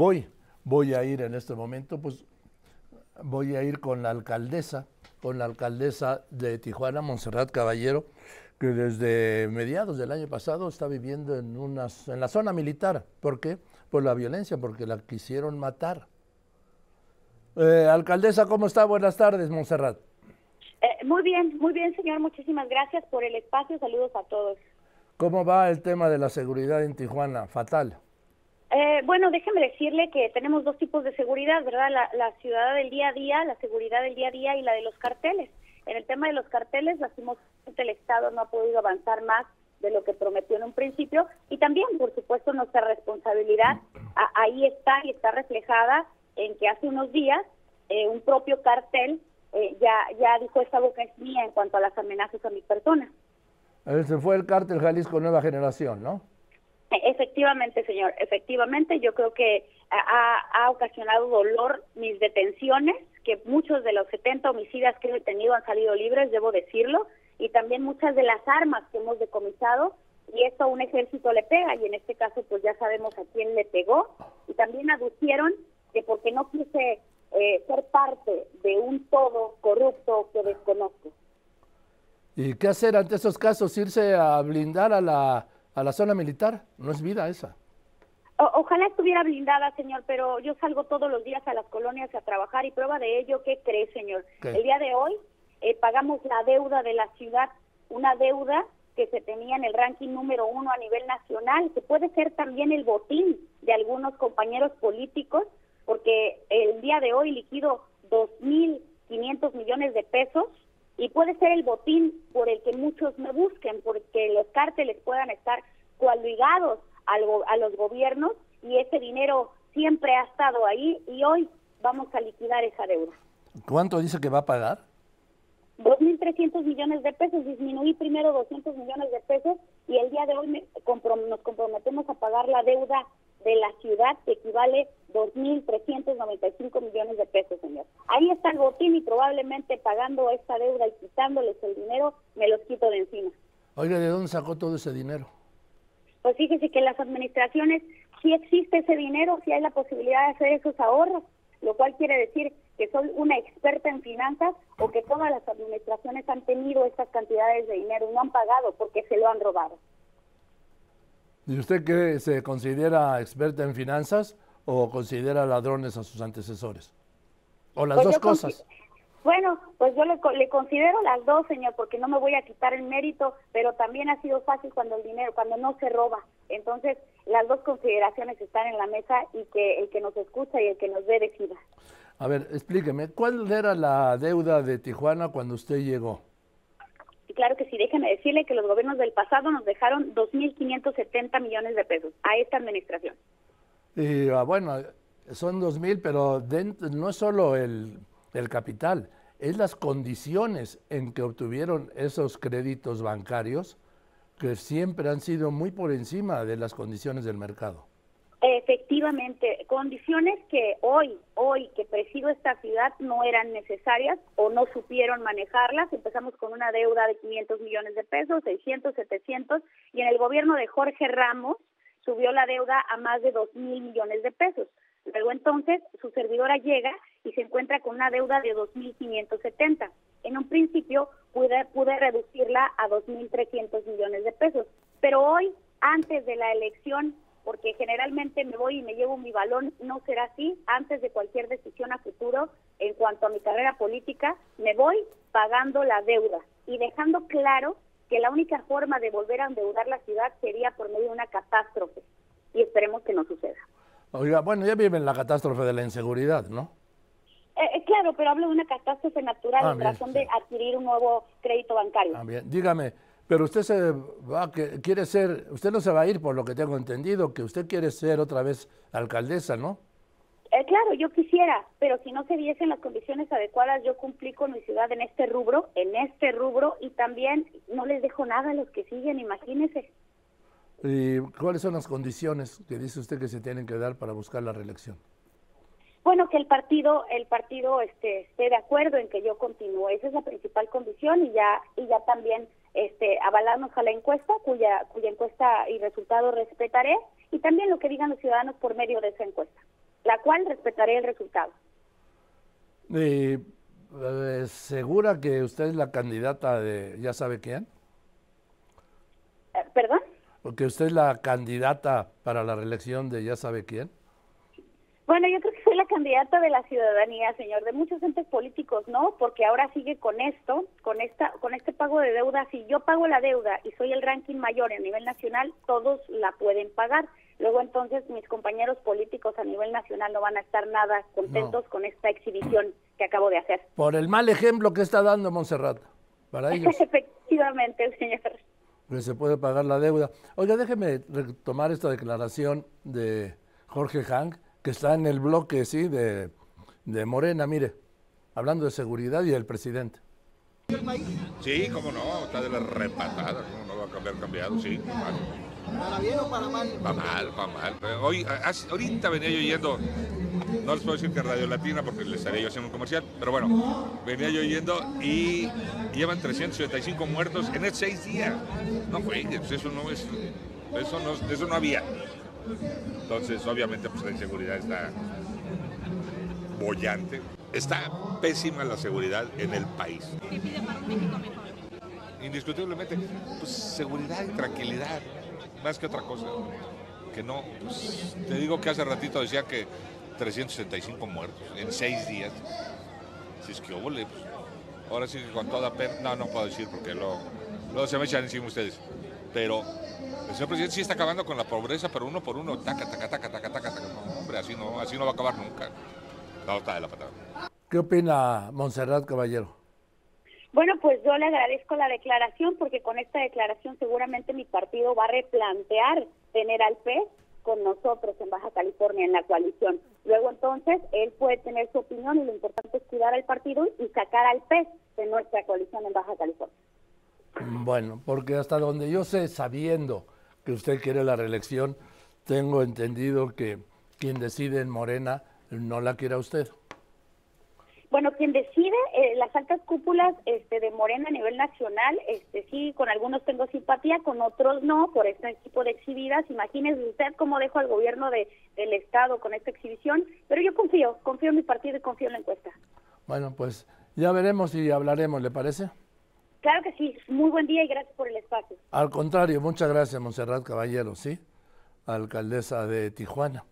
Voy, voy a ir en este momento, pues voy a ir con la alcaldesa, con la alcaldesa de Tijuana, Montserrat Caballero, que desde mediados del año pasado está viviendo en, unas, en la zona militar. ¿Por qué? Por la violencia, porque la quisieron matar. Eh, alcaldesa, ¿cómo está? Buenas tardes, Montserrat. Eh, muy bien, muy bien, señor. Muchísimas gracias por el espacio. Saludos a todos. ¿Cómo va el tema de la seguridad en Tijuana? Fatal. Eh, bueno, déjeme decirle que tenemos dos tipos de seguridad, ¿verdad? La, la ciudad del día a día, la seguridad del día a día y la de los carteles. En el tema de los carteles, lastimosamente el Estado no ha podido avanzar más de lo que prometió en un principio y también, por supuesto, nuestra responsabilidad ahí está y está reflejada en que hace unos días eh, un propio cartel eh, ya, ya dijo esta boca es mía en cuanto a las amenazas a mi persona. Ese fue el cártel Jalisco Nueva Generación, ¿no? Efectivamente, señor, efectivamente, yo creo que ha, ha, ocasionado dolor mis detenciones, que muchos de los 70 homicidas que he detenido han salido libres, debo decirlo, y también muchas de las armas que hemos decomisado, y esto a un ejército le pega, y en este caso pues ya sabemos a quién le pegó, y también aducieron que porque no quise eh, ser parte de un todo corrupto que desconozco. ¿Y qué hacer ante esos casos? ¿Irse a blindar a la, a la zona militar? No es vida esa. ojalá estuviera blindada, señor, pero yo salgo todos los días a las colonias a trabajar y prueba de ello, ¿qué cree, señor? El día de hoy eh, pagamos la deuda de la ciudad, una deuda que se tenía en el ranking número uno a nivel nacional, que puede ser también el botín de algunos compañeros políticos porque el día de hoy liquido 2.500 millones de pesos y puede ser el botín por el que muchos me busquen, porque los cárteles puedan estar coaligados a los gobiernos y ese dinero siempre ha estado ahí y hoy vamos a liquidar esa deuda. ¿Cuánto dice que va a pagar? 2.300 millones de pesos. Disminuí primero 200 millones de pesos y el día de hoy nos comprometemos a pagar la deuda de la ciudad que equivale 2.395 millones de pesos, señor. Ahí está el botín y probablemente pagando esta deuda y quitándoles el dinero, me los quito de encima. Oiga, ¿de dónde sacó todo ese dinero? Pues fíjese que las administraciones, si existe ese dinero, si hay la posibilidad de hacer esos ahorros, lo cual quiere decir que soy una experta en finanzas o que todas las administraciones han tenido estas cantidades de dinero y no han pagado porque se lo han robado. ¿Y usted qué se considera experta en finanzas o considera ladrones a sus antecesores? ¿O las pues dos cosas? Bueno, pues yo le, considero las dos, señor, porque no me voy a quitar el mérito, pero también ha sido fácil cuando el dinero, cuando no se roba. Entonces, las dos consideraciones están en la mesa y que el que nos escucha y el que nos ve decida. A ver, explíqueme, ¿cuál era la deuda de Tijuana cuando usted llegó? Y claro que sí, déjeme decirle que los gobiernos del pasado nos dejaron 2.570 millones de pesos a esta administración. Y ah, bueno, son 2.000, pero no es solo el, el capital, es las condiciones en que obtuvieron esos créditos bancarios que siempre han sido muy por encima de las condiciones del mercado. Efectivamente, condiciones que hoy, hoy que presido esta ciudad no eran necesarias o no supieron manejarlas. Empezamos con una deuda de 500 millones de pesos, 600, 700, y en el gobierno de Jorge Ramos subió la deuda a más de 2 mil millones de pesos. Luego entonces su servidora llega y se encuentra con una deuda de 2.570. En un principio pude, pude reducirla a 2.300 millones de pesos, pero hoy, antes de la elección, porque generalmente me voy y me llevo mi balón, no será así. Antes de cualquier decisión a futuro, en cuanto a mi carrera política, me voy pagando la deuda y dejando claro que la única forma de volver a endeudar la ciudad sería por medio de una catástrofe. Y esperemos que no suceda. Oiga, bueno, ya viven la catástrofe de la inseguridad, ¿no? Eh, eh, claro, pero hablo de una catástrofe natural ah, en razón de adquirir un nuevo crédito bancario. Ah, bien. Dígame, pero usted se va, que quiere ser, usted no se va a ir por lo que tengo entendido, que usted quiere ser otra vez alcaldesa, ¿no? Eh, claro, yo quisiera, pero si no se diesen las condiciones adecuadas, yo cumplí con mi ciudad en este rubro, en este rubro, y también no les dejo nada a los que siguen, imagínense. ¿Y cuáles son las condiciones que dice usted que se tienen que dar para buscar la reelección? Bueno, que el partido, el partido este, esté de acuerdo en que yo continúe, esa es la principal condición y ya, y ya también este, avalarnos a la encuesta, cuya, cuya encuesta y resultado respetaré, y también lo que digan los ciudadanos por medio de esa encuesta. la cual respetaré el resultado. Eh, ¿Segura que usted es la candidata de ya sabe quién? Eh, ¿Perdón? ¿Que usted es la candidata para la reelección de ya sabe quién? Bueno, yo creo que soy la candidata de la ciudadanía, señor, de muchos entes políticos, ¿no? Porque ahora sigue con esto, con esta, con este pago de deuda. Si yo pago la deuda y soy el ranking mayor a nivel nacional, todos la pueden pagar. Luego entonces mis compañeros políticos a nivel nacional no van a estar nada contentos con esta exhibición que acabo de hacer. Por el mal ejemplo que está dando Montserrat para ellos. Efectivamente, señor. Que se puede pagar la deuda. Oiga, déjeme retomar esta declaración de Jorge Hank que está en el bloque, sí, de, de Morena, mire, hablando de seguridad y del presidente. Sí, cómo no, está de la repatada, cómo no va a cambiar cambiado, sí. ¿Para bien o para mal? Va mal, va mal. Hoy, ahorita venía yo yendo, no les puedo decir que Radio Latina porque les estaría yo haciendo un comercial, pero bueno, venía yo yendo y llevan 375 muertos en seis días. No fue, eso no es, eso no, eso no había. Entonces, obviamente, pues la inseguridad está bollante. Está pésima la seguridad en el país. ¿Qué pide para un México mejor? Indiscutiblemente, pues seguridad y tranquilidad, más que otra cosa. Que no, pues, te digo que hace ratito decía que 365 muertos en seis días. Si es que hubo, pues, ahora sí que con toda pena, no, no puedo decir porque luego, luego se me echan encima ustedes. Pero el señor presidente sí está acabando con la pobreza, pero uno por uno, taca, taca, taca, taca, taca, taca. No, hombre, así no, así no va a acabar nunca. No, está de la patada. ¿Qué opina Montserrat Caballero? Bueno, pues yo le agradezco la declaración porque con esta declaración seguramente mi partido va a replantear tener al PES con nosotros en Baja California en la coalición. Luego entonces él puede tener su opinión y lo importante es cuidar al partido y sacar al PES de nuestra coalición en Baja California. Bueno, porque hasta donde yo sé, sabiendo que usted quiere la reelección, tengo entendido que quien decide en Morena no la quiere a usted. Bueno, quien decide eh, las altas cúpulas este, de Morena a nivel nacional, este, sí, con algunos tengo simpatía, con otros no, por este tipo de exhibidas. Imagínese usted cómo dejo al gobierno de, del Estado con esta exhibición, pero yo confío, confío en mi partido y confío en la encuesta. Bueno, pues ya veremos y hablaremos, ¿le parece? Claro que sí, muy buen día y gracias por el espacio. Al contrario, muchas gracias, Monserrat Caballero, ¿sí? Alcaldesa de Tijuana.